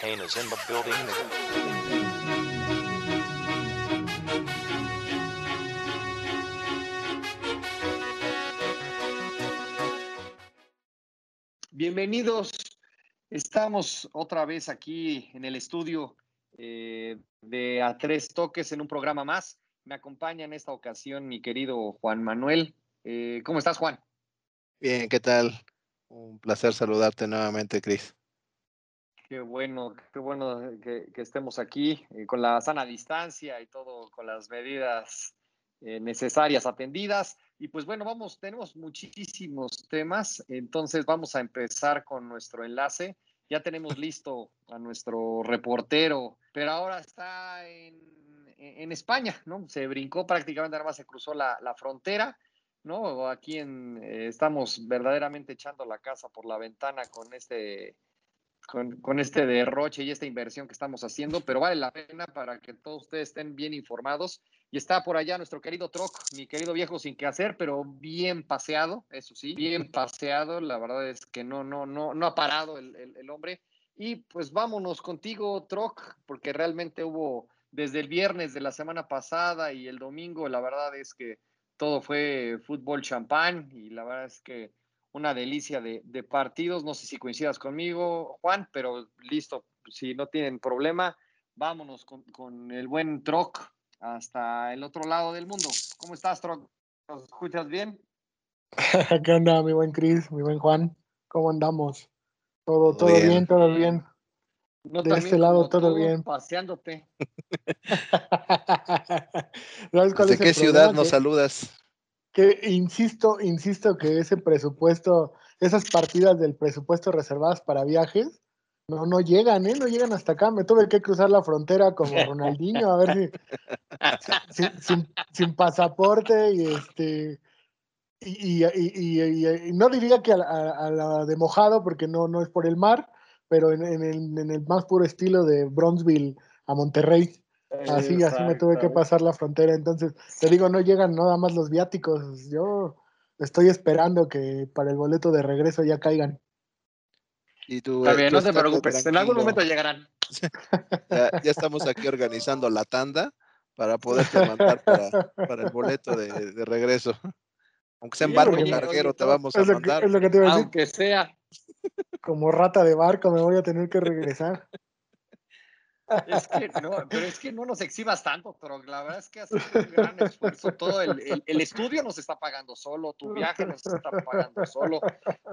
Kane is in the building. Bienvenidos. Estamos otra vez aquí en el estudio eh, de A Tres Toques en un programa más. Me acompaña en esta ocasión mi querido Juan Manuel. Eh, ¿Cómo estás, Juan? Bien, ¿qué tal? Un placer saludarte nuevamente, Cris. Qué bueno, qué bueno que, estemos aquí eh, con la sana distancia y todo, con las medidas eh, necesarias atendidas. Y pues bueno, vamos, tenemos muchísimos temas, entonces vamos a empezar con nuestro enlace. Ya tenemos listo a nuestro reportero, pero ahora está en, España, ¿no? Se brincó prácticamente, nada más se cruzó la, frontera, ¿no? Aquí eh, estamos verdaderamente echando la casa por la ventana con este con, este derroche y esta inversión que estamos haciendo, pero vale la pena para que todos ustedes estén bien informados. Y está por allá nuestro querido Troc, mi querido viejo sin qué hacer, pero bien paseado, eso sí, bien paseado. La verdad es que no, no, no, no ha parado el, el, el hombre. Y pues vámonos contigo, Troc, porque realmente hubo desde el viernes de la semana pasada y el domingo, la verdad es que todo fue fútbol champán y la verdad es que una delicia de, de, partidos. No sé si coincidas conmigo, Juan, pero listo, si no tienen problema, vámonos con, con el buen Troc hasta el otro lado del mundo. ¿Cómo estás, Troc? ¿Nos escuchas bien? ¿Qué onda, mi buen Cris, mi buen Juan? ¿Cómo andamos? Todo, todo bien, bien todo bien. No de este lado todo bien. Paseándote. ¿Sabes cuál ¿De es qué ciudad nos saludas? Que insisto, insisto que ese presupuesto, esas partidas del presupuesto reservadas para viajes, no, no llegan, ¿eh? No llegan hasta acá. Me tuve que cruzar la frontera como Ronaldinho, a ver si, sin, sin, sin, pasaporte y este. Y, y, y, y, no diría que a, a, a, la de mojado, porque no, no es por el mar, pero en, en, el, en el más puro estilo de Bronzeville a Monterrey. Así, así me tuve que pasar la frontera. Entonces, te digo, no llegan nada más los viáticos. Yo estoy esperando que para el boleto de regreso ya caigan. Y tú, Está bien, no te preocupes, tranquilo. en algún momento llegarán. ya, ya, estamos aquí organizando la tanda para poderte mandar para, para el boleto de, de, regreso. Aunque sea en barco sí, carguero, te vamos a mandar. Que, es lo que te iba a decir. Aunque sea. Como rata de barco me voy a tener que regresar. Es que no, pero es que no nos exhibas tanto, pero la verdad es que hace un gran esfuerzo. Todo el, el, estudio nos está pagando solo, tu viaje nos está pagando solo.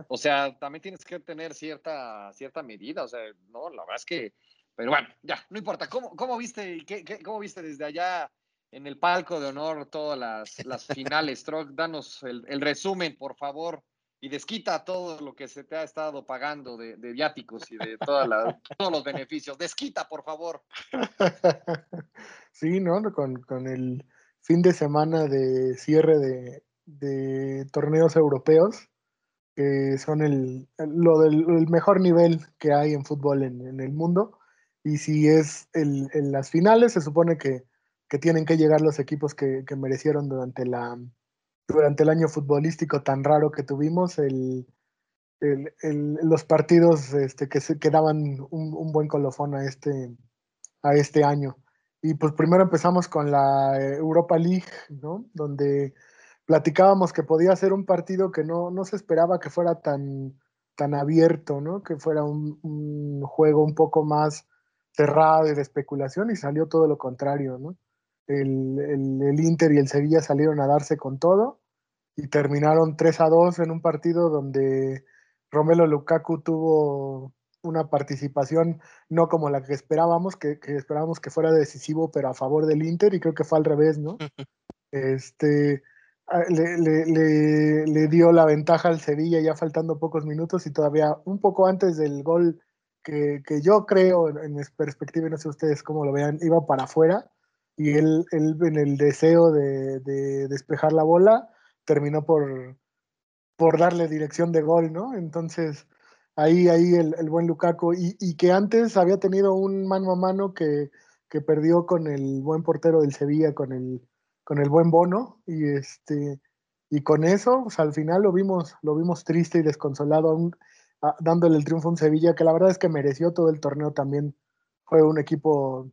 O sea, también tienes que tener cierta, cierta medida. O sea, no, la verdad es que, pero bueno, ya, no importa. ¿Cómo, cómo viste, qué, cómo viste desde allá en el palco de honor todas las, las finales? Troc, danos el, el resumen, por favor y desquita todo lo que se te ha estado pagando de, de viáticos y de toda la, todos los beneficios. Desquita, por favor. Sí, ¿no? Con, con el fin de semana de cierre de, de torneos europeos, que son el, lo del el mejor nivel que hay en fútbol en, en el mundo. Y si es el, en las finales, se supone que, que tienen que llegar los equipos que, que merecieron durante la, durante el año futbolístico tan raro que tuvimos, el, el, el, los partidos este, que, se, que daban un, un, buen colofón a este, a este año. Y pues primero empezamos con la Europa League, ¿no? Donde platicábamos que podía ser un partido que no, no se esperaba que fuera tan, tan abierto, ¿no? Que fuera un, un juego un poco más cerrado y de especulación y salió todo lo contrario, ¿no? El, el, el, Inter y el Sevilla salieron a darse con todo y terminaron 3 a 2 en un partido donde Romelo Lukaku tuvo una participación no como la que esperábamos, que, que, esperábamos que fuera decisivo, pero a favor del Inter, y creo que fue al revés, ¿no? Este le, le, le, le dio la ventaja al Sevilla ya faltando pocos minutos y todavía un poco antes del gol que, que yo creo, en mi perspectiva, y no sé ustedes cómo lo vean, iba para afuera y él, él en el deseo de, de, despejar la bola terminó por, por darle dirección de gol, ¿no? Entonces, ahí, ahí el, el buen Lukaku, y, y, que antes había tenido un mano a mano que, que, perdió con el buen portero del Sevilla, con el, con el buen Bono, y este y con eso, pues, al final lo vimos, lo vimos triste y desconsolado, aún, dándole el triunfo a un Sevilla que la verdad es que mereció todo el torneo también. Fue un equipo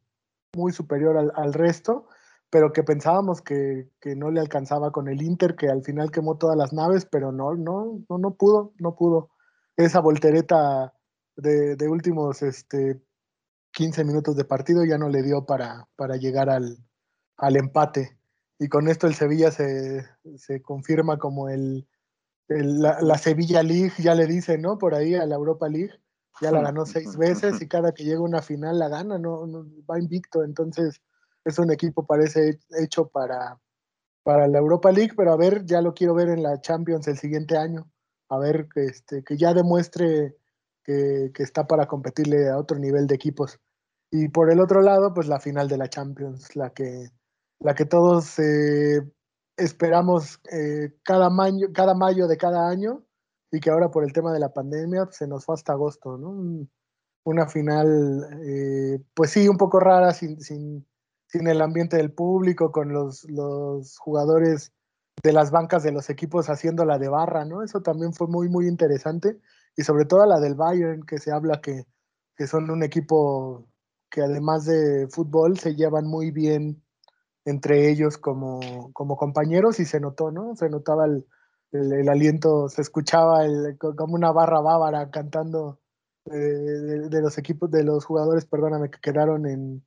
muy superior al, resto, pero que pensábamos que, no le alcanzaba con el Inter, que al final quemó todas las naves, pero no, no, no, no pudo, no pudo. Esa voltereta de, de últimos este, 15 minutos de partido ya no le dio para, para llegar al, al empate. Y con esto el Sevilla se, se confirma como el, la, Sevilla League, ya le dice, ¿no? Por ahí a la Europa League, ya la ganó seis veces y cada que llega una final la gana, no, va invicto, entonces es un equipo parece hecho para, para la Europa League, pero a ver, ya lo quiero ver en la Champions el siguiente año, a ver que, este, que ya demuestre que, que está para competirle a otro nivel de equipos. Y por el otro lado, pues la final de la Champions, la que, la que todos eh, esperamos eh, cada, mayo, cada mayo de cada año y que ahora por el tema de la pandemia pues, se nos fue hasta agosto, ¿no? Una final, eh, pues sí, un poco rara, sin, sin, sin, el ambiente del público, con los, los jugadores de las bancas de los equipos haciendo la de barra, ¿no? Eso también fue muy, muy interesante. Y sobre todo la del Bayern, que se habla que, que son un equipo que además de fútbol se llevan muy bien entre ellos como, como compañeros y se notó, ¿no? Se notaba el, el, aliento, se escuchaba el, como una barra bávara cantando eh, de, los equipos, de los jugadores, perdóname, que quedaron en,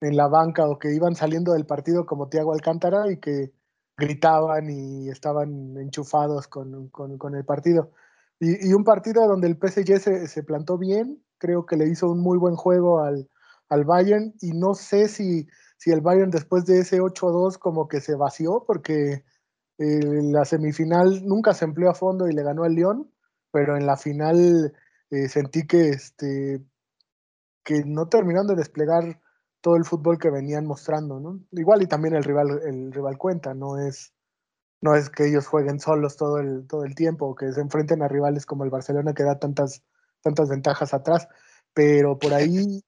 en la banca o que iban saliendo del partido como Tiago Alcántara y que gritaban y estaban enchufados con, con, el partido. Y, y, un partido donde el PSG se, se, plantó bien, creo que le hizo un muy buen juego al, al Bayern y no sé si si el Bayern después de ese 8-2 como que se vació porque la semifinal nunca se empleó a fondo y le ganó al León, pero en la final eh, sentí que, este, que no terminaron de desplegar todo el fútbol que venían mostrando, ¿no? Igual y también el rival, el rival cuenta, no es, no es que ellos jueguen solos todo el, todo el tiempo, que se enfrenten a rivales como el Barcelona que da tantas, tantas ventajas atrás, pero por ahí,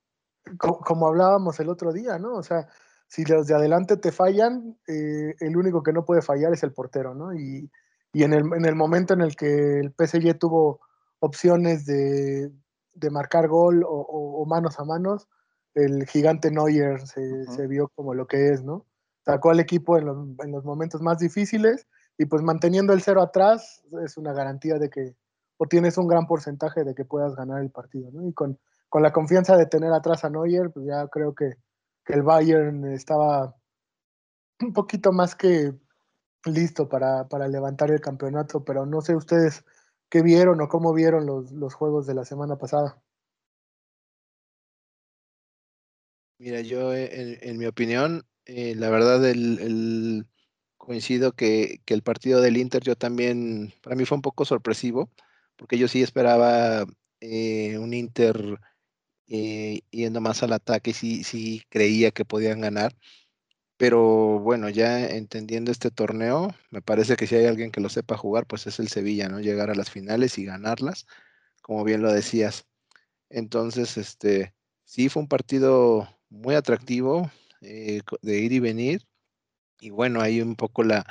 como hablábamos el otro día, ¿no? O sea, si los de adelante te fallan, eh, el único que no puede fallar es el portero, ¿no? Y, y en, el, en, el, momento en el que el PSG tuvo opciones de, de marcar gol o, o, manos a manos, el gigante Neuer se, se, vio como lo que es, ¿no? Sacó al equipo en los, en los, momentos más difíciles y pues manteniendo el cero atrás es una garantía de que, o tienes un gran porcentaje de que puedas ganar el partido, ¿no? Y con, con la confianza de tener atrás a Neuer, pues ya creo que que el Bayern estaba un poquito más que listo para, para, levantar el campeonato, pero no sé ustedes qué vieron o cómo vieron los, los juegos de la semana pasada. Mira, yo en, mi opinión, eh, la verdad, el coincido que, que, el partido del Inter yo también, para mí fue un poco sorpresivo, porque yo sí esperaba eh, un Inter eh, yendo más al ataque, sí, sí creía que podían ganar. Pero bueno, ya entendiendo este torneo, me parece que si hay alguien que lo sepa jugar, pues es el Sevilla, ¿no? Llegar a las finales y ganarlas, como bien lo decías. Entonces, este, sí fue un partido muy atractivo eh, de ir y venir. Y bueno, hay un poco la,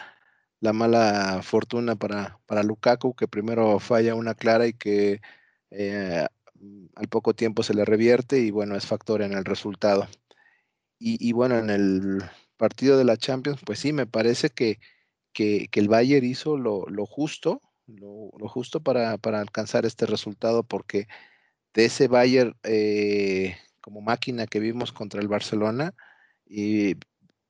la mala fortuna para, para Lukaku, que primero falla una clara y que eh, al poco tiempo se le revierte y bueno, es factor en el resultado. Y, bueno, en el partido de la Champions, pues sí, me parece que, que, el Bayern hizo lo, justo, lo, justo para, para, alcanzar este resultado, porque de ese Bayern eh, como máquina que vimos contra el Barcelona, y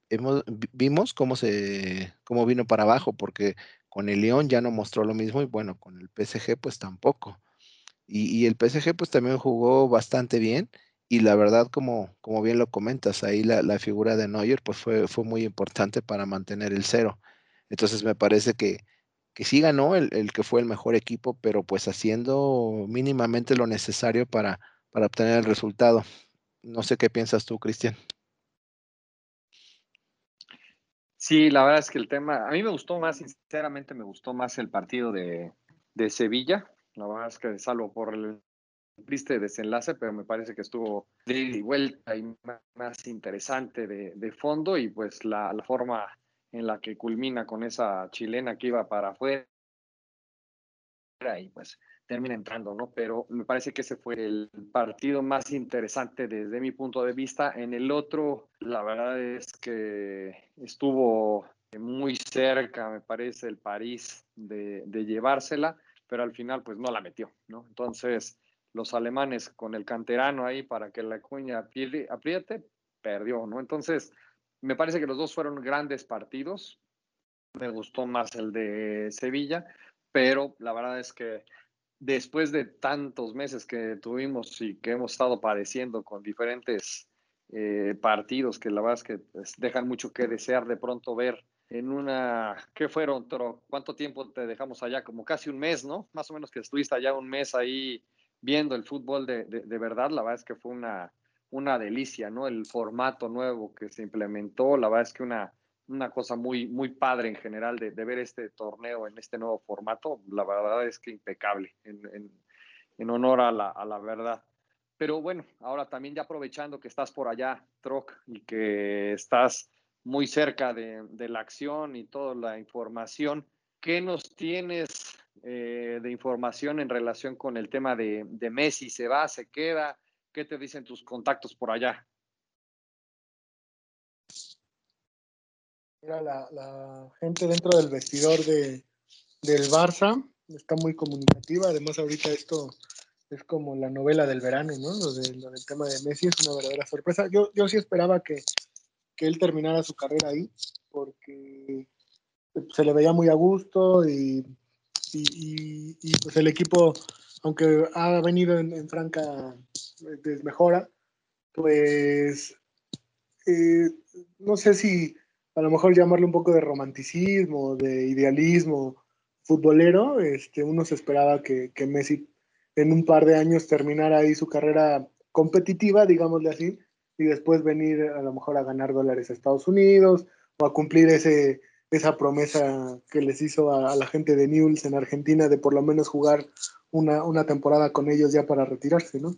hemos, vimos cómo, se, cómo vino para abajo, porque con el León ya no mostró lo mismo y bueno, con el PSG pues tampoco. Y, el PSG pues también jugó bastante bien y la verdad como, como bien lo comentas, ahí la, la figura de Neuer pues fue, fue muy importante para mantener el cero. Entonces me parece que, que sí ganó el, el, que fue el mejor equipo, pero pues haciendo mínimamente lo necesario para, para obtener el resultado. No sé qué piensas tú, Cristian. Sí, la verdad es que el tema, a mí me gustó más, sinceramente me gustó más el partido de, de Sevilla, la verdad es que salvo por el triste desenlace, pero me parece que estuvo de vuelta y más interesante de, fondo y pues la, forma en la que culmina con esa chilena que iba para afuera y pues termina entrando, ¿no? Pero me parece que ese fue el partido más interesante desde mi punto de vista. En el otro, la verdad es que estuvo muy cerca, me parece, el París de, de llevársela, pero al final pues no la metió, ¿no? Entonces, los alemanes con el canterano ahí para que la cuña apriete, perdió, ¿no? Entonces, me parece que los dos fueron grandes partidos. Me gustó más el de Sevilla, pero la verdad es que después de tantos meses que tuvimos y que hemos estado padeciendo con diferentes eh, partidos que la verdad es que pues, dejan mucho que desear de pronto ver en una, ¿qué fueron? ¿Cuánto tiempo te dejamos allá? Como casi un mes, ¿no? Más o menos que estuviste allá un mes ahí viendo el fútbol de, de, verdad, la verdad es que fue una, una delicia, ¿no? El formato nuevo que se implementó, la verdad es que una, una cosa muy, muy padre en general de, de ver este torneo en este nuevo formato, la verdad es que impecable, en, en, en honor a la, a la, verdad. Pero bueno, ahora también ya aprovechando que estás por allá, Troc, y que estás muy cerca de, de la acción y toda la información, ¿qué nos tienes eh, de información en relación con el tema de, de, Messi? ¿Se va, se queda? ¿Qué te dicen tus contactos por allá? Mira, la, gente dentro del vestidor de, del Barça está muy comunicativa. Además, ahorita esto es como la novela del verano, ¿no? Lo, lo del tema de Messi es una verdadera sorpresa. Yo, yo sí esperaba que, que él terminara su carrera ahí, porque se le veía muy a gusto y y, pues el equipo, aunque ha venido en, franca desmejora, pues eh, no sé si a lo mejor llamarle un poco de romanticismo, de idealismo futbolero, este, uno se esperaba que, que Messi en un par de años terminara ahí su carrera competitiva, digámosle así, y después venir a lo mejor a ganar dólares a Estados Unidos o a cumplir ese, esa promesa que les hizo a, la gente de Newell's en Argentina de por lo menos jugar una, una, temporada con ellos ya para retirarse, ¿no?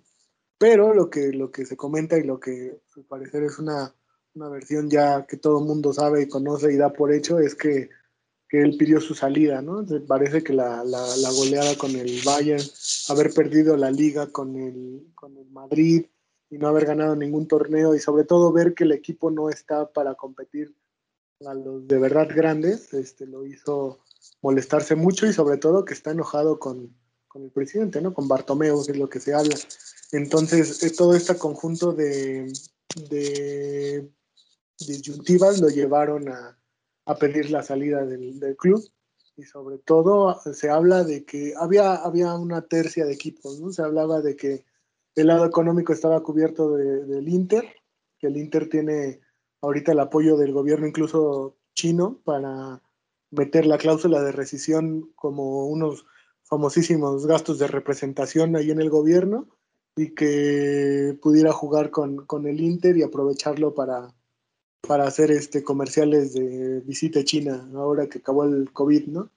Pero lo que, lo que se comenta y lo que al parecer es una, una versión ya que todo el mundo sabe y conoce y da por hecho es que, que él pidió su salida, ¿no? Parece que la, la, la, goleada con el Bayern, haber perdido la liga con el, con el Madrid y no haber ganado ningún torneo y sobre todo ver que el equipo no está para competir a los de verdad grandes, este, lo hizo molestarse mucho y sobre todo que está enojado con, con el presidente, ¿no? Con Bartomeu, es lo que se habla. Entonces, eh, todo este conjunto de, de disyuntivas lo llevaron a, a pedir la salida del, del, club y sobre todo se habla de que había, había una tercia de equipos, ¿no? Se hablaba de que el lado económico estaba cubierto de, del Inter, que el Inter tiene ahorita el apoyo del gobierno incluso chino para meter la cláusula de rescisión como unos famosísimos gastos de representación ahí en el gobierno y que pudiera jugar con, con el Inter y aprovecharlo para, para hacer este comerciales de visita a China ahora que acabó el COVID, ¿no?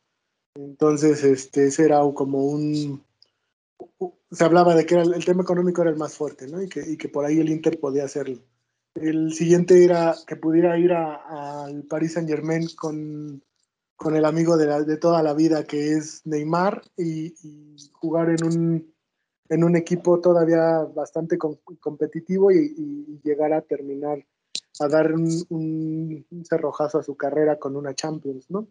Entonces, este, ese era como un... Se hablaba de que era el, tema económico era el más fuerte, ¿no? Y que, y que por ahí el Inter podía hacerlo. El siguiente era que pudiera ir al Paris Saint Germain con, con el amigo de, la, de, toda la vida que es Neymar y, y jugar en un, en un, equipo todavía bastante com competitivo y, y, llegar a terminar, a dar un, un, cerrojazo a su carrera con una Champions, ¿no?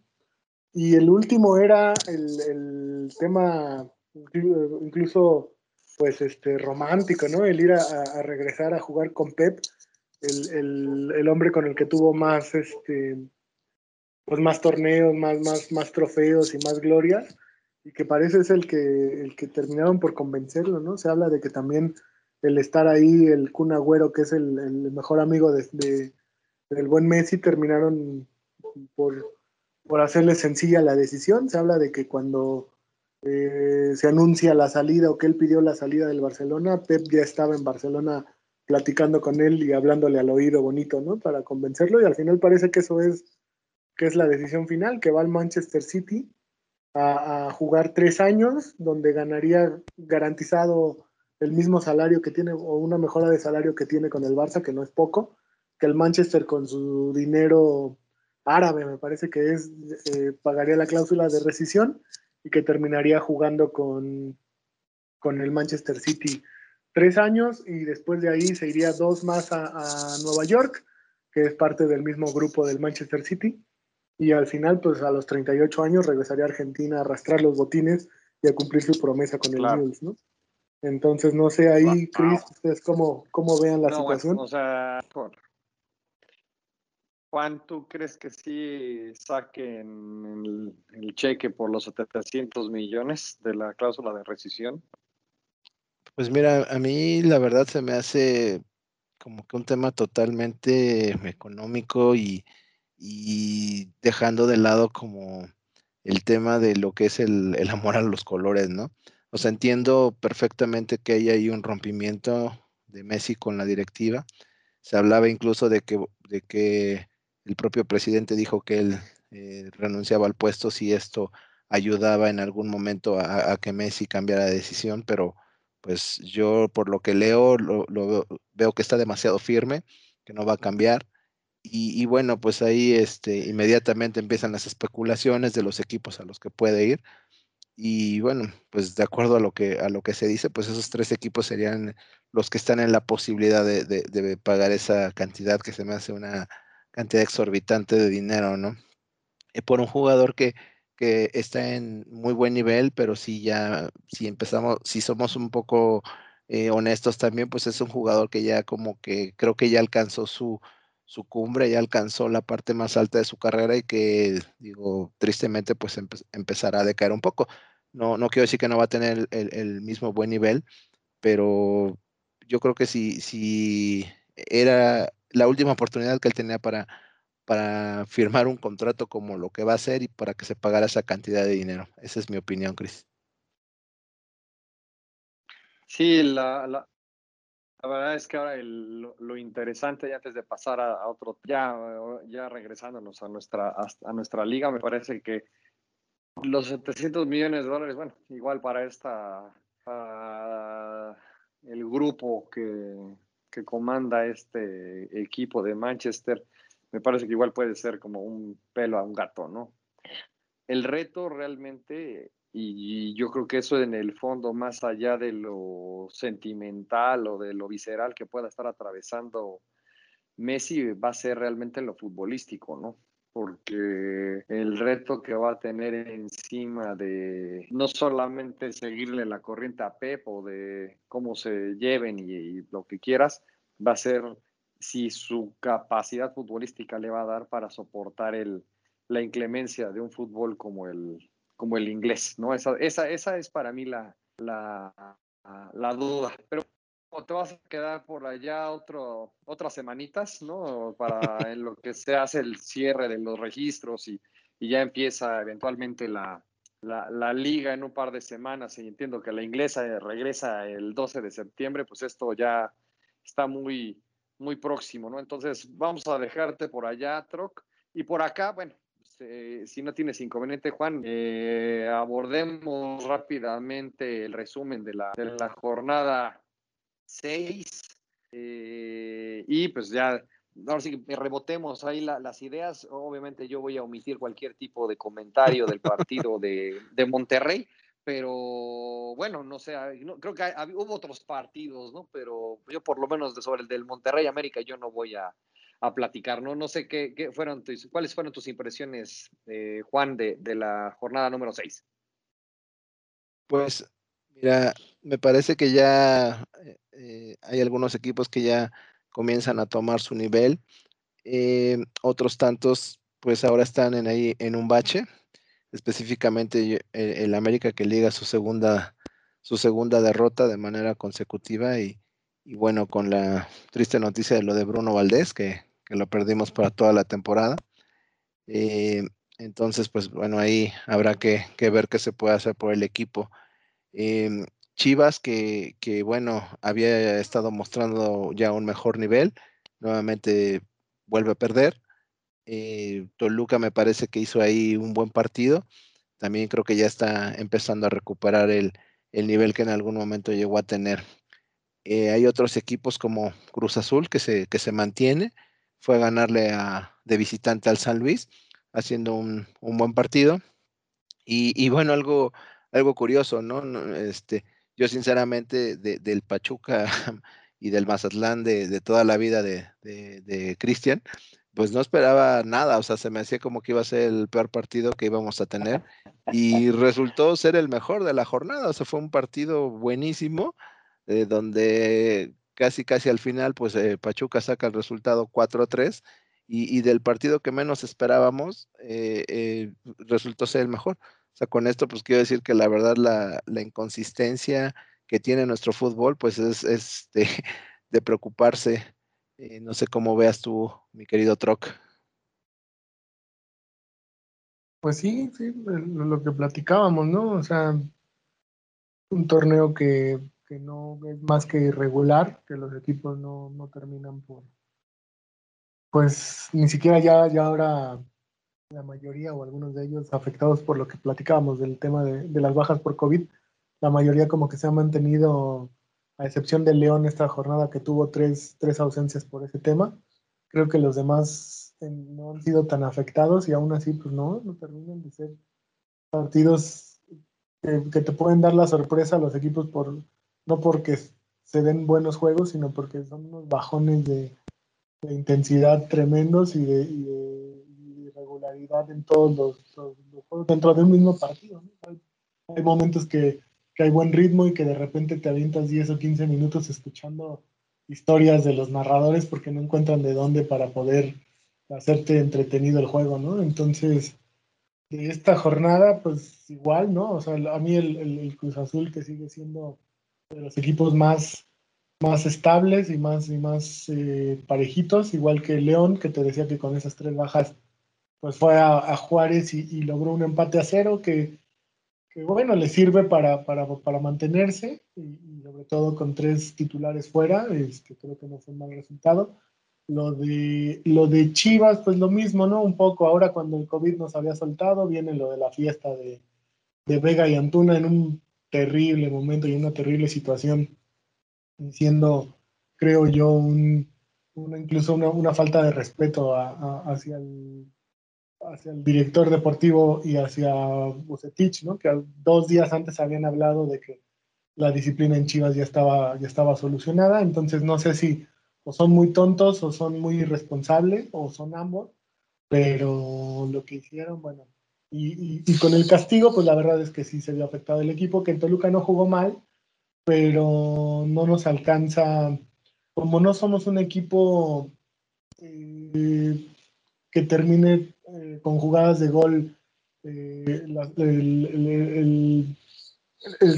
Y el último era el, el tema incluso pues este romántico, ¿no? El ir a, regresar a jugar con Pep el, el, el, hombre con el que tuvo más, este, pues más torneos, más, más, más trofeos y más glorias, y que parece es el que, el que terminaron por convencerlo, ¿no? Se habla de que también el estar ahí, el Kun Agüero, que es el, el mejor amigo de, del buen Messi, terminaron por, por hacerle sencilla la decisión. Se habla de que cuando eh, se anuncia la salida o que él pidió la salida del Barcelona, Pep ya estaba en Barcelona platicando con él y hablándole al oído bonito, ¿no? Para convencerlo y al final parece que eso es, que es la decisión final, que va al Manchester City a, jugar tres años, donde ganaría garantizado el mismo salario que tiene o una mejora de salario que tiene con el Barça, que no es poco, que el Manchester con su dinero árabe, me parece que es, eh, pagaría la cláusula de rescisión y que terminaría jugando con, con el Manchester City tres años y después de ahí se iría dos más a, a Nueva York, que es parte del mismo grupo del Manchester City. Y al final, pues a los 38 años regresaría a Argentina a arrastrar los botines y a cumplir su promesa con el Newell's, ¿no? Entonces, no sé ahí, Chris, ustedes cómo, cómo vean la situación. o sea, Juan, ¿tú crees que sí saquen el, cheque por los 700 millones de la cláusula de rescisión? Pues mira, a mí la verdad se me hace como que un tema totalmente económico y, y dejando de lado como el tema de lo que es el, el, amor a los colores, ¿no? O sea, entiendo perfectamente que hay ahí un rompimiento de Messi con la directiva. Se hablaba incluso de que, de que el propio presidente dijo que él eh, renunciaba al puesto si esto ayudaba en algún momento a, que Messi cambiara de decisión, pero pues yo por lo que leo lo, veo que está demasiado firme, que no va a cambiar. Y, bueno, pues ahí este, inmediatamente empiezan las especulaciones de los equipos a los que puede ir. Y bueno, pues de acuerdo a lo que, a lo que se dice, pues esos tres equipos serían los que están en la posibilidad de, de pagar esa cantidad que se me hace una, cantidad exorbitante de dinero, ¿no? Y por un jugador que, que está en muy buen nivel, pero si ya, si empezamos, si somos un poco eh, honestos también, pues es un jugador que ya como que creo que ya alcanzó su, su cumbre, ya alcanzó la parte más alta de su carrera y que, digo, tristemente, pues empezará a decaer un poco. No, no quiero decir que no va a tener el, el mismo buen nivel, pero yo creo que si, si era la última oportunidad que él tenía para, para firmar un contrato como lo que va a hacer y para que se pagara esa cantidad de dinero. Esa es mi opinión, Chris. Sí, la, la, verdad es que ahora lo, interesante, antes de pasar a, otro, ya, ya regresándonos a nuestra, a, nuestra liga, me parece que los 700 millones de dólares, bueno, igual para esta, el grupo que, que comanda este equipo de Manchester, me parece que igual puede ser como un pelo a un gato, ¿no? El reto realmente, y yo creo que eso en el fondo, más allá de lo sentimental o de lo visceral que pueda estar atravesando Messi, va a ser realmente lo futbolístico, ¿no? Porque el reto que va a tener encima de no solamente seguirle la corriente a Pep o de cómo se lleven y, lo que quieras, va a ser si su capacidad futbolística le va a dar para soportar el, la inclemencia de un fútbol como el, como el inglés, ¿no? Esa, esa, esa es para mí la, la, la duda. Pero o te vas a quedar por allá otro, otras semanitas, ¿no? Para en lo que se hace el cierre de los registros y, y ya empieza eventualmente la, la, liga en un par de semanas y entiendo que la inglesa regresa el 12 de septiembre, pues esto ya está muy, muy próximo, ¿no? Entonces vamos a dejarte por allá, Troc. Y por acá, bueno, si no tienes inconveniente, Juan, eh, abordemos rápidamente el resumen de la, de la jornada 6. Eh, y pues ya, ahora sí que rebotemos ahí las ideas. Obviamente yo voy a omitir cualquier tipo de comentario del partido de, de Monterrey, pero bueno, no sé, creo que hubo otros partidos, ¿no? Pero yo por lo menos sobre el del Monterrey América yo no voy a, a platicar, ¿no? No sé qué, qué, fueron tus, cuáles fueron tus impresiones, eh, Juan, de, de la jornada número 6. Pues Mira, me parece que ya eh, eh, hay algunos equipos que ya comienzan a tomar su nivel. Eh, otros tantos, pues ahora están en ahí en un bache. Específicamente el, América que liga su segunda, su segunda derrota de manera consecutiva y, bueno, con la triste noticia de lo de Bruno Valdés, que, lo perdimos para toda la temporada. entonces, pues bueno, ahí habrá que, que ver qué se puede hacer por el equipo. Em, Chivas, que, bueno, había estado mostrando ya un mejor nivel, nuevamente vuelve a perder. Eh, Toluca me parece que hizo ahí un buen partido. También creo que ya está empezando a recuperar el, nivel que en algún momento llegó a tener. Eh, hay otros equipos como Cruz Azul que se, que se mantiene. Fue a ganarle a, de visitante al San Luis, haciendo un, un buen partido. Y, y, bueno, algo, algo curioso, ¿no? Este, yo sinceramente del Pachuca y del Mazatlán de, toda la vida de, de Cristian, pues no esperaba nada, o sea, se me hacía como que iba a ser el peor partido que íbamos a tener y resultó ser el mejor de la jornada, o sea, fue un partido buenísimo, eh, donde casi, casi al final, pues eh, Pachuca saca el resultado 4-3 y, del partido que menos esperábamos, eh, resultó ser el mejor. Sea, con esto, pues quiero decir que la verdad la, la inconsistencia que tiene nuestro fútbol, pues es, es de, preocuparse eh, no sé cómo veas tú, mi querido Troc. Pues sí, sí, lo que platicábamos, ¿no? O sea, un torneo que, no es más que irregular, que los equipos no, terminan por, pues ni siquiera ya, ya ahora la mayoría o algunos de ellos afectados por lo que platicábamos del tema de, de las bajas por COVID, la mayoría como que se ha mantenido a excepción de León esta jornada que tuvo tres, tres ausencias por ese tema. Creo que los demás eh, no han sido tan afectados y aún así, pues no, no terminan de ser partidos que, te pueden dar la sorpresa a los equipos por no porque se den buenos juegos, sino porque son unos bajones de, intensidad tremendos y de, en todos los, juegos dentro de un mismo partido. hay momentos que que hay buen ritmo y que de repente te avientas 10 o 15 minutos escuchando historias de los narradores porque no encuentran de dónde para poder hacerte entretenido el juego, ¿no? Entonces, de esta jornada, pues igual, ¿no? O sea, a mí el, Cruz Azul que sigue siendo de los equipos más, más estables y más, y más eh, parejitos, igual que León, que te decía que con esas tres bajas, pues fue a, Juárez y, y, logró un empate a cero, que que bueno, le sirve para, para, para mantenerse y, sobre todo con tres titulares fuera, este, creo que no fue un mal resultado. Lo de, lo de Chivas, pues lo mismo, ¿no? Un poco ahora cuando el COVID nos había soltado, viene lo de la fiesta de, de Vega y Antuna en un terrible momento y una terrible situación, siendo, creo yo, un, incluso una, una, falta de respeto hacia el hacia el director deportivo y hacia Bucetich, ¿no? que dos días antes habían hablado de que la disciplina en Chivas ya estaba, ya estaba solucionada, entonces no sé si o son muy tontos o son muy irresponsables o son ambos, pero lo que hicieron, bueno, y, y, con el castigo, pues la verdad es que sí se vio afectado el equipo, que en Toluca no jugó mal, pero no nos alcanza, como no somos un equipo eh, que termine con jugadas de gol, eh,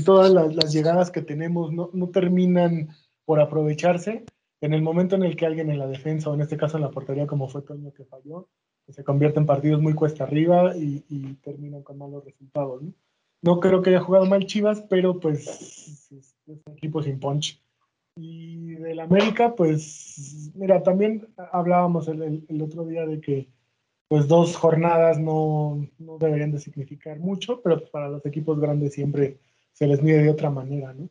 todas las, llegadas que tenemos no, terminan por aprovecharse. En el momento en el que alguien en la defensa, o en este caso en la portería, como fue Toño que falló, se convierte en partidos muy cuesta arriba y, terminan con malos resultados. ¿no? creo que haya jugado mal Chivas, pero pues es, un equipo sin punch. Y del América, pues, mira, también hablábamos el otro día de que pues dos jornadas no, no, deberían de significar mucho, pero para los equipos grandes siempre se les mide de otra manera, ¿no?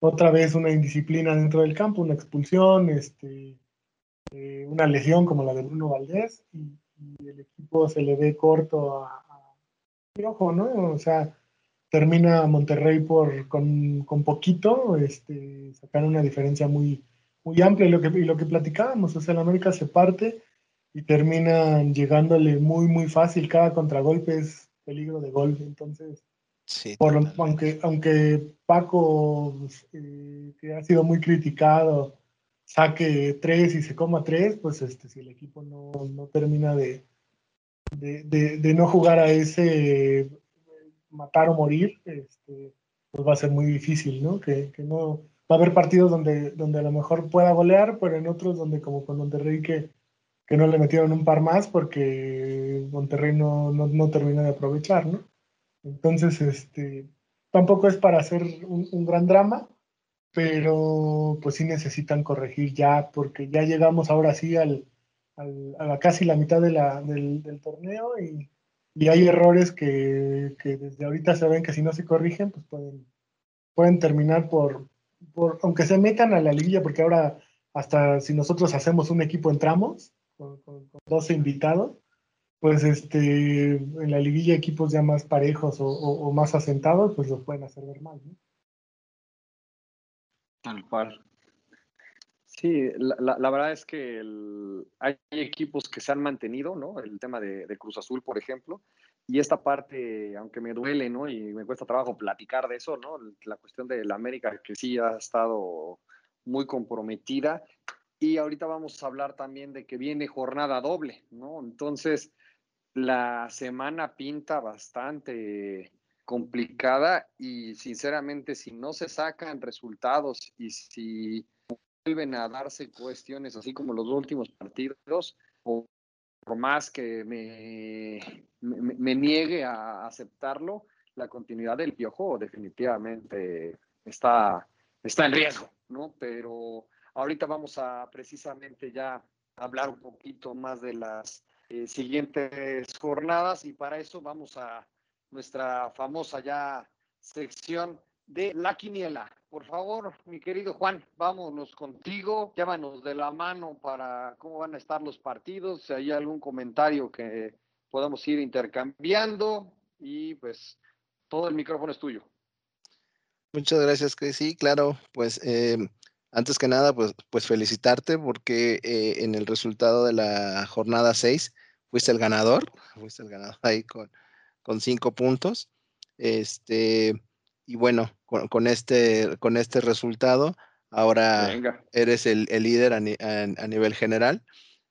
Otra vez una indisciplina dentro del campo, una expulsión, este, eh, una lesión como la de Bruno Valdés, y, el equipo se le ve corto a, a ojo, ¿no? O sea, termina Monterrey por, con, con poquito, este, sacar una diferencia muy, muy amplia, y lo que, y lo que platicábamos, o sea, el América se parte, y terminan llegándole muy, muy fácil. Cada contragolpe es peligro de gol. Entonces, por aunque, aunque Paco, eh, que ha sido muy criticado, saque tres y se coma tres, pues este, si el equipo no, no termina de, de, de, no jugar a ese matar o morir, este, pues va a ser muy difícil, ¿no? Que, que, no va a haber partidos donde, donde a lo mejor pueda golear, pero en otros donde como con Monterrey que que no le metieron un par más porque Monterrey no, no, termina de aprovechar, ¿no? Entonces, este, tampoco es para hacer un, gran drama, pero pues sí necesitan corregir ya, porque ya llegamos ahora sí al, a la, casi la mitad de la, del, torneo y, y, hay errores que, que, desde ahorita se ven que si no se corrigen, pues pueden, pueden terminar por, por, aunque se metan a la liguilla, porque ahora hasta si nosotros hacemos un equipo entramos, 12 invitados, pues este, en la liguilla equipos ya más parejos o, más asentados, pues los pueden hacer ver mal. Tal cual. Sí, la, la, verdad es que hay equipos que se han mantenido, ¿no? El tema de, de, Cruz Azul, por ejemplo, y esta parte, aunque me duele, ¿no? Y me cuesta trabajo platicar de eso, ¿no? La cuestión de la América que sí ha estado muy comprometida. Y ahorita vamos a hablar también de que viene jornada doble, ¿no? Entonces, la semana pinta bastante complicada y sinceramente si no se sacan resultados y si vuelven a darse cuestiones así como los últimos partidos, por más que me, me, niegue a aceptarlo, la continuidad del piojo definitivamente está, está en riesgo, ¿no? Pero ahorita vamos a precisamente ya hablar un poquito más de las eh, siguientes jornadas y para eso vamos a nuestra famosa ya sección de la quiniela. Por favor, mi querido Juan, vámonos contigo, llámanos de la mano para cómo van a estar los partidos, si hay algún comentario que podamos ir intercambiando y pues todo el micrófono es tuyo. Muchas gracias, Chris. Sí, claro, pues eh, antes que nada, pues, pues felicitarte porque eh, en el resultado de la jornada 6 fuiste el ganador, fuiste el ganador ahí con, con cinco puntos. Este, y bueno, con, este, con este resultado, ahora eres el, líder a, nivel general,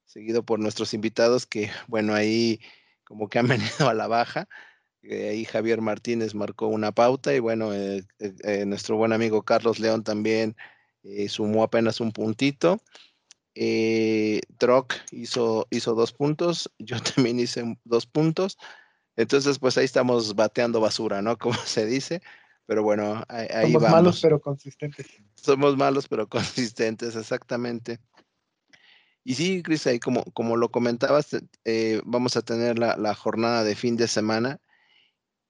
seguido por nuestros invitados que, bueno, ahí como que han venido a la baja. ahí Javier Martínez marcó una pauta y bueno, eh, eh, eh, nuestro buen amigo Carlos León también sumó apenas un puntito. Troc hizo, hizo dos puntos, yo también hice dos puntos. Entonces, pues ahí estamos bateando basura, ¿no? Como se dice. Pero bueno, ahí, Somos malos pero consistentes. Somos malos pero consistentes, exactamente. Y sí, Cris, ahí como, como lo comentabas, eh, vamos a tener la, jornada de fin de semana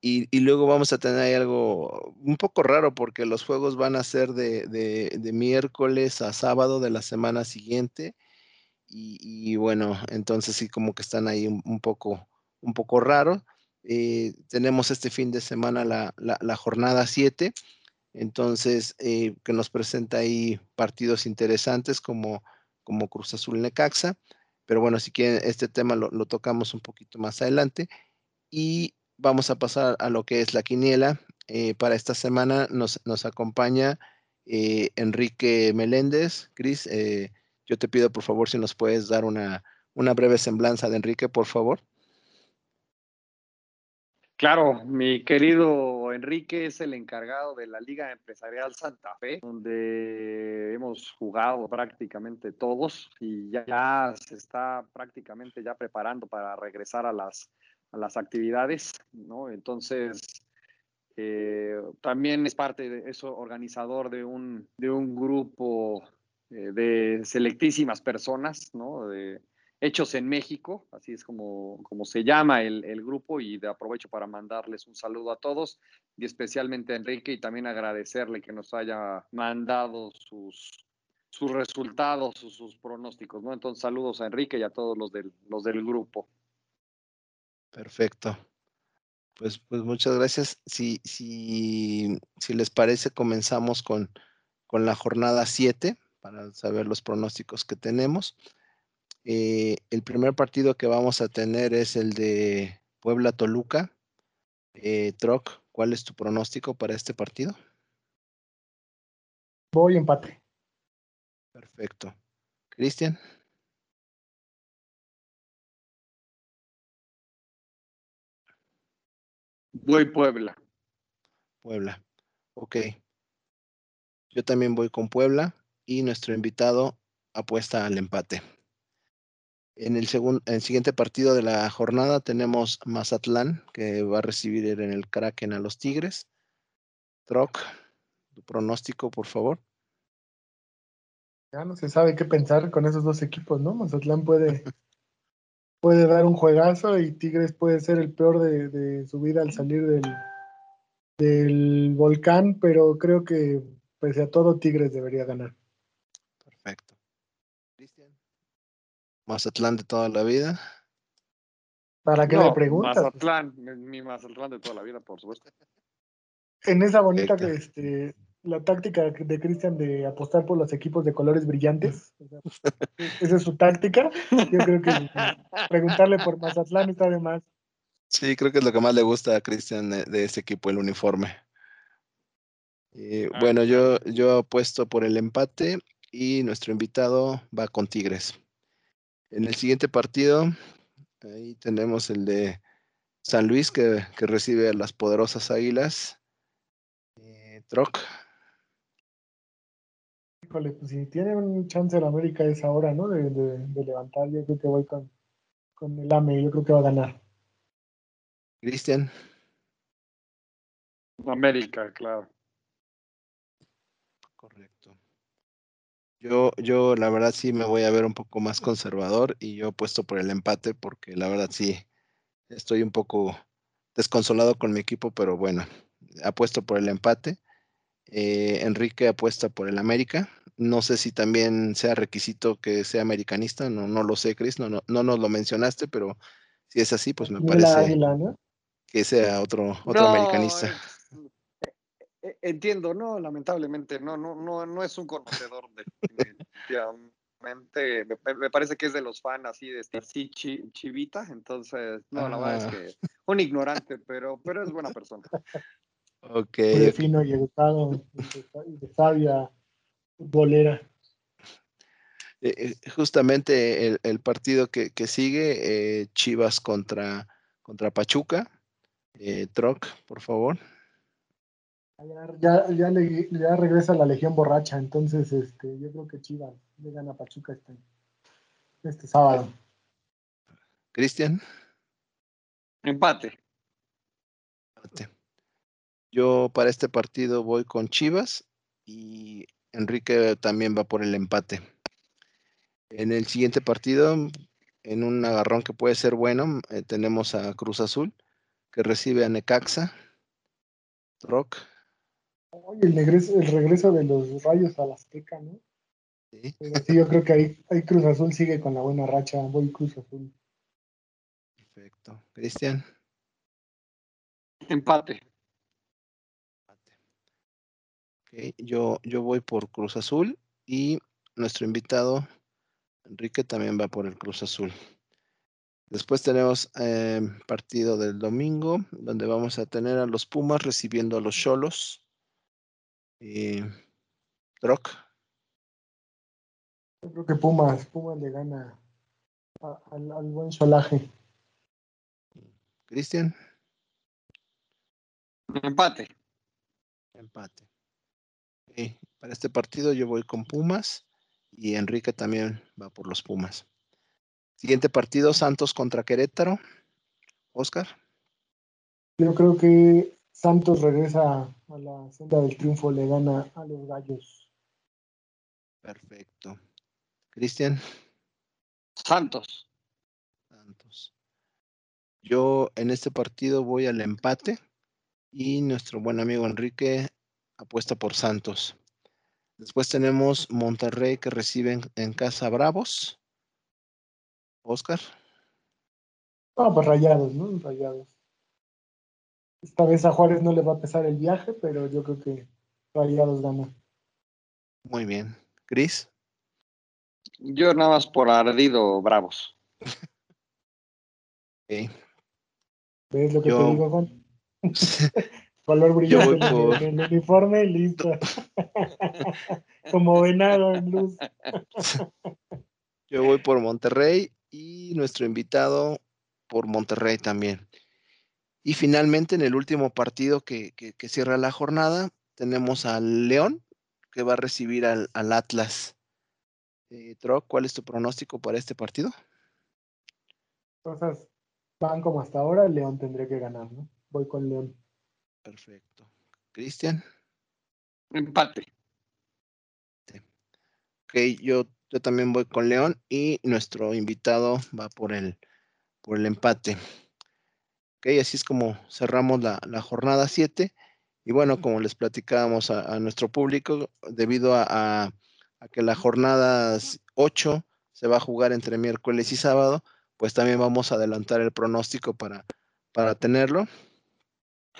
y, luego vamos a tener ahí algo un poco raro porque los juegos van a ser de, miércoles a sábado de la semana siguiente. Y, bueno, entonces sí como que están ahí un, poco, un poco raro. Eh, tenemos este fin de semana la, jornada 7, entonces eh, que nos presenta ahí partidos interesantes como, como Cruz Azul Necaxa, pero bueno, si quieren, este tema lo, tocamos un poquito más adelante y vamos a pasar a lo que es la quiniela. Eh, para esta semana nos, nos acompaña Enrique Meléndez. Cris, yo te pido por favor si nos puedes dar una, una breve semblanza de Enrique, por favor. Claro, mi querido Enrique es el encargado de la Liga Empresarial Santa Fe, donde hemos jugado prácticamente todos y ya se está prácticamente ya preparando para regresar a las, a las actividades, ¿no? Entonces, eh, también es parte de eso, organizador de un, de un grupo eh, de selectísimas personas, ¿no? De, Hechos en México, así es como, como se llama el, grupo y de aprovecho para mandarles un saludo a todos y especialmente a Enrique y también agradecerle que nos haya mandado sus, sus resultados, sus, sus pronósticos, ¿no? Entonces saludos a Enrique y a todos los del, los del grupo. Perfecto. Pues, pues muchas gracias. Si, si, si les parece, comenzamos con, con la jornada 7 para saber los pronósticos que tenemos. Eh, el primer partido que vamos a tener es el de Puebla-Toluca. Eh, Troc, ¿cuál es tu pronóstico para este partido? Voy empate. Perfecto. Cristian. Voy Puebla. Puebla. Ok. Yo también voy con Puebla y nuestro invitado apuesta al empate. En el, segundo, el siguiente partido de la jornada tenemos Mazatlán, que va a recibir en el Kraken a los Tigres. Troc, tu pronóstico, por favor. Ya no se sabe qué pensar con esos dos equipos, ¿no? Mazatlán puede, puede dar un juegazo y Tigres puede ser el peor de, su vida al salir del, del volcán, pero creo que pese a todo Tigres debería ganar. Mazatlán de toda la vida. ¿Para qué me preguntas? Mazatlán, mi Mazatlán de toda la vida, por supuesto. En esa bonita que este, la táctica de Cristian de apostar por los equipos de colores brillantes. esa es su táctica. Yo creo que preguntarle por Mazatlán está de más. Sí, creo que es lo que más le gusta a Cristian de, de ese equipo, el uniforme. Eh, Ah, bueno, yo, yo apuesto por el empate y nuestro invitado va con Tigres. En el siguiente partido, ahí tenemos el de San Luis que, que recibe a las poderosas Águilas. Eh, Troc, Híjole, pues si tiene un chance el América es ahora, ¿no? De, de- de levantar, yo creo que voy con, con el AME, yo creo que va a ganar. Cristian, América, claro. correcto. Yo, yo la verdad sí me voy a ver un poco más conservador y yo apuesto por el empate porque la verdad sí estoy un poco desconsolado con mi equipo, pero bueno, apuesto por el empate. Eh, Enrique apuesta por el América. No sé si también sea requisito que sea americanista, no, no lo sé, Chris, no, no, no nos lo mencionaste, pero si es así, pues me la parece que sea otro, otro No, americanista. eh, eh, Entiendo, no, lamentablemente, no, no, no, no es un conocedor definitivamente. Me, me parece que es de los fans así de este, así chi- chivita, entonces, no, la verdad Ah. es que un ignorante, pero, pero es buena persona. Ok, Muy fino y educado, y de sabia futbolera. Eh, eh, justamente el, el partido que, que sigue, eh, Chivas contra, contra Pachuca. Eh, Troc, por favor. Ya, ya, ya, le- ya regresa la Legión Borracha, entonces este, yo creo que Chivas le gana a Pachuca este, este sábado. Cristian. Empate. Empate. Yo para este partido voy con Chivas y Enrique también va por el empate. En el siguiente partido, en un agarrón que puede ser bueno, eh, tenemos a Cruz Azul que recibe a Necaxa. Rock. Oye, el regreso, el regreso de los rayos a la Azteca, ¿no? Sí, Pero sí, yo creo que ahí, ahí Cruz Azul sigue con la buena racha. Voy Cruz Azul. perfecto. Cristian. Empate. Yo, yo voy por Cruz Azul y nuestro invitado Enrique también va por el Cruz Azul. Después tenemos eh, partido del domingo, donde vamos a tener a los Pumas recibiendo a los Cholos. Y Troc, Yo creo que Pumas, Pumas le gana a- al, al buen solaje. Cristian, Empate. empate. Ok, Para este partido yo voy con Pumas y Enrique también va por los Pumas. Siguiente partido, Santos contra Querétaro. Oscar, Yo creo que Santos regresa a la senda del triunfo, le gana a los gallos. perfecto. Cristian, Santos. Santos. Yo en este partido voy al empate y nuestro buen amigo Enrique apuesta por Santos. Después tenemos Monterrey que reciben en casa Bravos. Oscar, Ah, pues rayados, ¿no? Rayados. Esta vez a Juárez no le va a pesar el viaje, pero yo creo que rayados gana. muy bien. Cris, Yo nada más por ardido, bravos. ok. ¿Ves lo que Yo- te digo, Juan? Color brillante por- en el uniforme, listo. Como venado en luz. Yo voy por Monterrey y nuestro invitado por Monterrey también. Y finalmente en el último partido que, que- que cierra la jornada, tenemos al León que va a recibir al, al Atlas. Eh, Troc, ¿cuál es tu pronóstico para este partido? Cosas van como hasta ahora, León tendría que ganar, ¿no? Voy con León. Perfecto. Cristian. Empate. Ok, yo, yo también voy con León y nuestro invitado va por el, por el empate. Ok, así es como cerramos la, la jornada 7. Y bueno, como les platicábamos a, a nuestro público, debido a, a- a que la jornada 8 se va a jugar entre miércoles y sábado, pues también vamos a adelantar el pronóstico para, para tenerlo.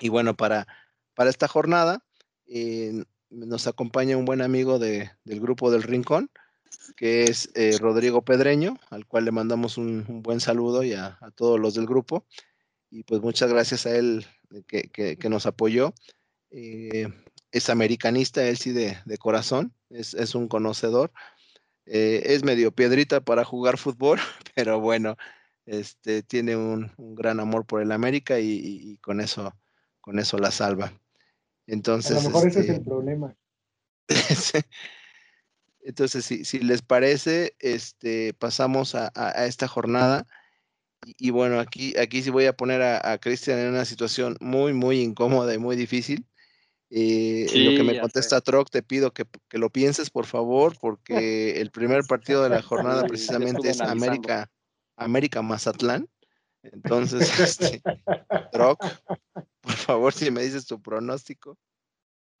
Y bueno, para, para esta jornada, eh, nos acompaña un buen amigo de, del grupo del Rincón, que es eh, Rodrigo Pedreño, al cual le mandamos un, buen saludo y a, todos los del grupo. Y pues muchas gracias a él que, nos apoyó. Eh, es americanista, él sí de, corazón, es, un conocedor. Eh, es medio piedrita para jugar fútbol, pero bueno, este, tiene un, gran amor por el América y, con eso, con eso la salva. Entonces, a lo mejor ese es el este problema. Entonces, si, les parece, este, pasamos a, esta jornada. Y, bueno, aquí, aquí sí voy a poner a, Cristian en una situación muy, muy incómoda y muy difícil. Eh, en lo que me contesta Troc, te pido que, lo pienses, por favor, porque el primer partido de la jornada precisamente es América, América Mazatlán. Entonces, este, Troc, por favor, si me dices tu pronóstico.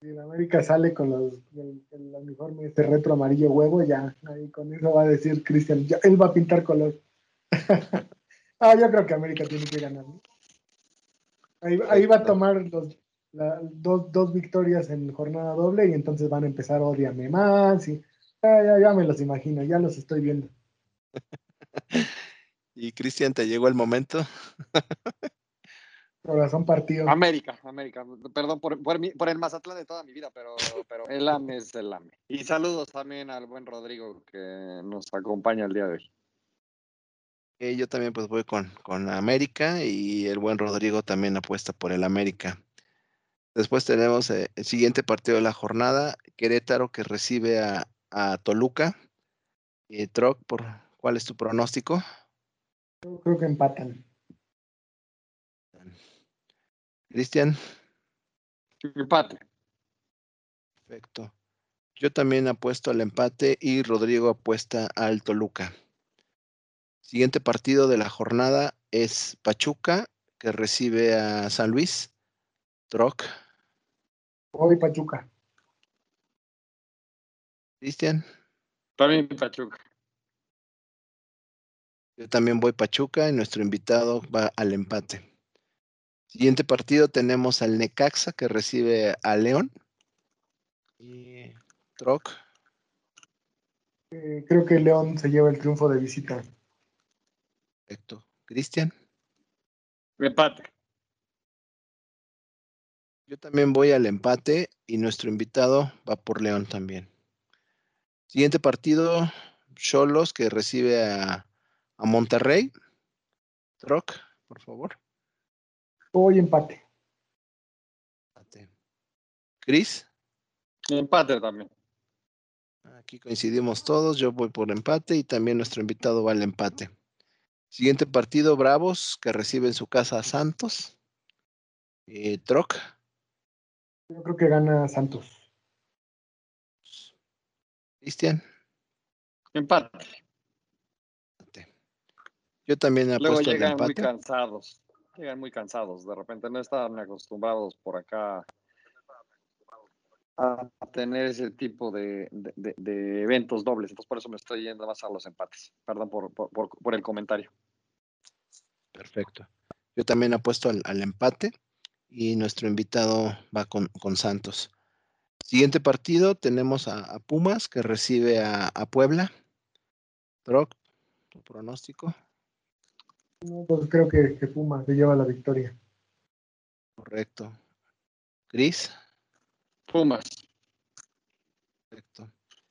Si la América sale con los, el, el, uniforme este retro amarillo huevo, ya, ahí con eso va a decir Cristian, él va a pintar color. ah, yo creo que América tiene que ganar. Ahí, va a tomar dos, dos, victorias en jornada doble y entonces van a empezar odiame más y ya, ya me los imagino, ya los estoy viendo. y Cristian, ¿te llegó el momento? Corazón partido. América, América. Perdón por, por, el Mazatlán de toda mi vida, pero, pero el AME es el AME. Y saludos también al buen Rodrigo que nos acompaña el día de hoy. Eh, yo también pues voy con, con América y el buen Rodrigo también apuesta por el América. Después tenemos eh, el siguiente partido de la jornada, Querétaro que recibe a, a Toluca. Eh, Troc, por, ¿cuál es tu pronóstico? Yo creo que empatan. Cristian. Empate. Perfecto. Yo también apuesto al empate y Rodrigo apuesta al Toluca. Siguiente partido de la jornada es Pachuca, que recibe a San Luis. Troc. Voy Pachuca. Cristian. También Pachuca. Yo también voy Pachuca y nuestro invitado va al empate. Siguiente partido tenemos al Necaxa que recibe a León. Y Troc. Eh, creo que León se lleva el triunfo de visita. Perfecto. Cristian. Empate. Yo también voy al empate y nuestro invitado va por León también. Siguiente partido, Cholos que recibe a, a Monterrey. Troc, por favor. Voy empate. Empate. Cris. Empate también. Aquí coincidimos todos. Yo voy por empate y también nuestro invitado va al empate. Siguiente partido, Bravos, que recibe en su casa a Santos. Eh, Troc. Yo creo que gana Santos. Cristian. Empate. Yo también apuesto Luego llegan muy cansados llegan muy cansados, de repente no están acostumbrados por acá a tener ese tipo de, eventos dobles, entonces por eso me estoy yendo más a los empates. Perdón por, el comentario. Perfecto. Yo también apuesto al, al empate y nuestro invitado va con, Santos. Siguiente partido tenemos a, Pumas que recibe a, Puebla. Troc, tu pronóstico. Pues creo que, que Puma se lleva la victoria. Correcto. Cris. Pumas. Perfecto.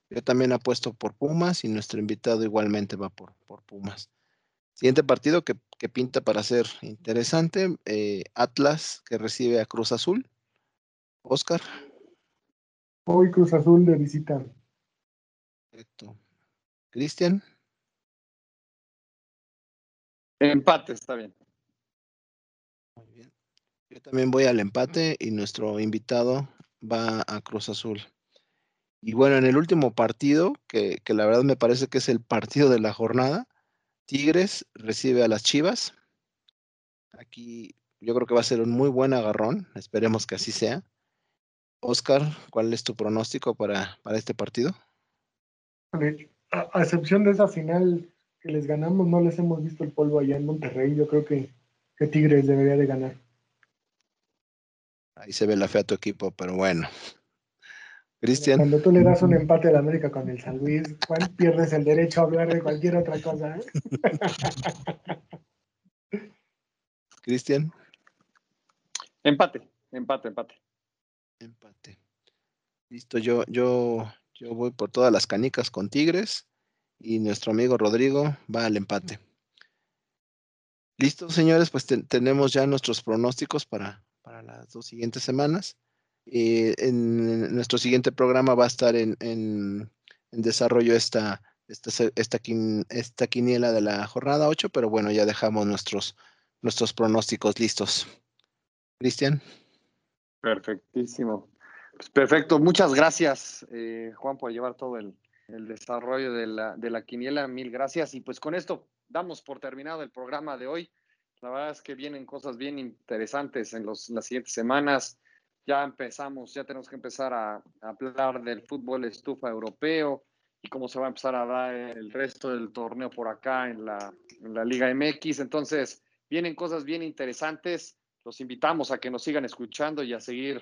Yo también apuesto por Pumas y nuestro invitado igualmente va por, por Pumas. Siguiente partido que, pinta para ser interesante. Eh, Atlas que recibe a Cruz Azul. Oscar. Hoy Cruz Azul de visita. Perfecto. Cristian. Empate, está bien. Muy bien. Yo también voy al empate y nuestro invitado va a Cruz Azul. Y bueno, en el último partido, que, la verdad me parece que es el partido de la jornada, Tigres recibe a las Chivas. Aquí yo creo que va a ser un muy buen agarrón, esperemos que así sea. Oscar, ¿cuál es tu pronóstico para, para este partido? A, excepción de esa final que les ganamos, no les hemos visto el polvo allá en Monterrey. Yo creo que, que Tigres debería de ganar. Ahí se ve la fe a tu equipo, pero bueno. Cristian. Cuando tú le das un empate a la América con el San Luis, Juan, pierdes el derecho a hablar de cualquier otra cosa. ¿eh? Cristian. Empate, empate, empate. Empate. Listo, yo, yo, yo voy por todas las canicas con Tigres y nuestro amigo Rodrigo va al empate. Listo, señores, pues tenemos ya nuestros pronósticos para, para las dos siguientes semanas. Eh, en nuestro siguiente programa va a estar en, en, desarrollo esta, esta, esta, esta, quiniela de la jornada 8, pero bueno, ya dejamos nuestros, nuestros pronósticos listos. Cristian. Perfectísimo. Pues perfecto, muchas gracias, eh, Juan, por llevar todo el, el desarrollo de la, de la quiniela. Mil gracias. Y pues con esto damos por terminado el programa de hoy. La verdad es que vienen cosas bien interesantes en, los, las siguientes semanas. Ya empezamos, ya tenemos que empezar a, hablar del fútbol estufa europeo y cómo se va a empezar a dar el resto del torneo por acá en la, en la Liga MX. Entonces, vienen cosas bien interesantes. Los invitamos a que nos sigan escuchando y a seguir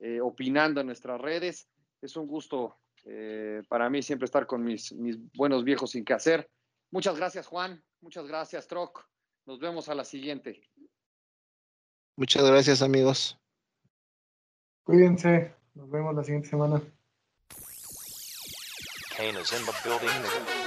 eh, opinando en nuestras redes. Es un gusto eh, para mí siempre estar con mis, mis buenos viejos sin que hacer. Muchas gracias, Juan. Muchas gracias, Troc. Nos vemos a la siguiente. Muchas gracias, amigos. Cuídense. Nos vemos la siguiente semana. Kane is in the building.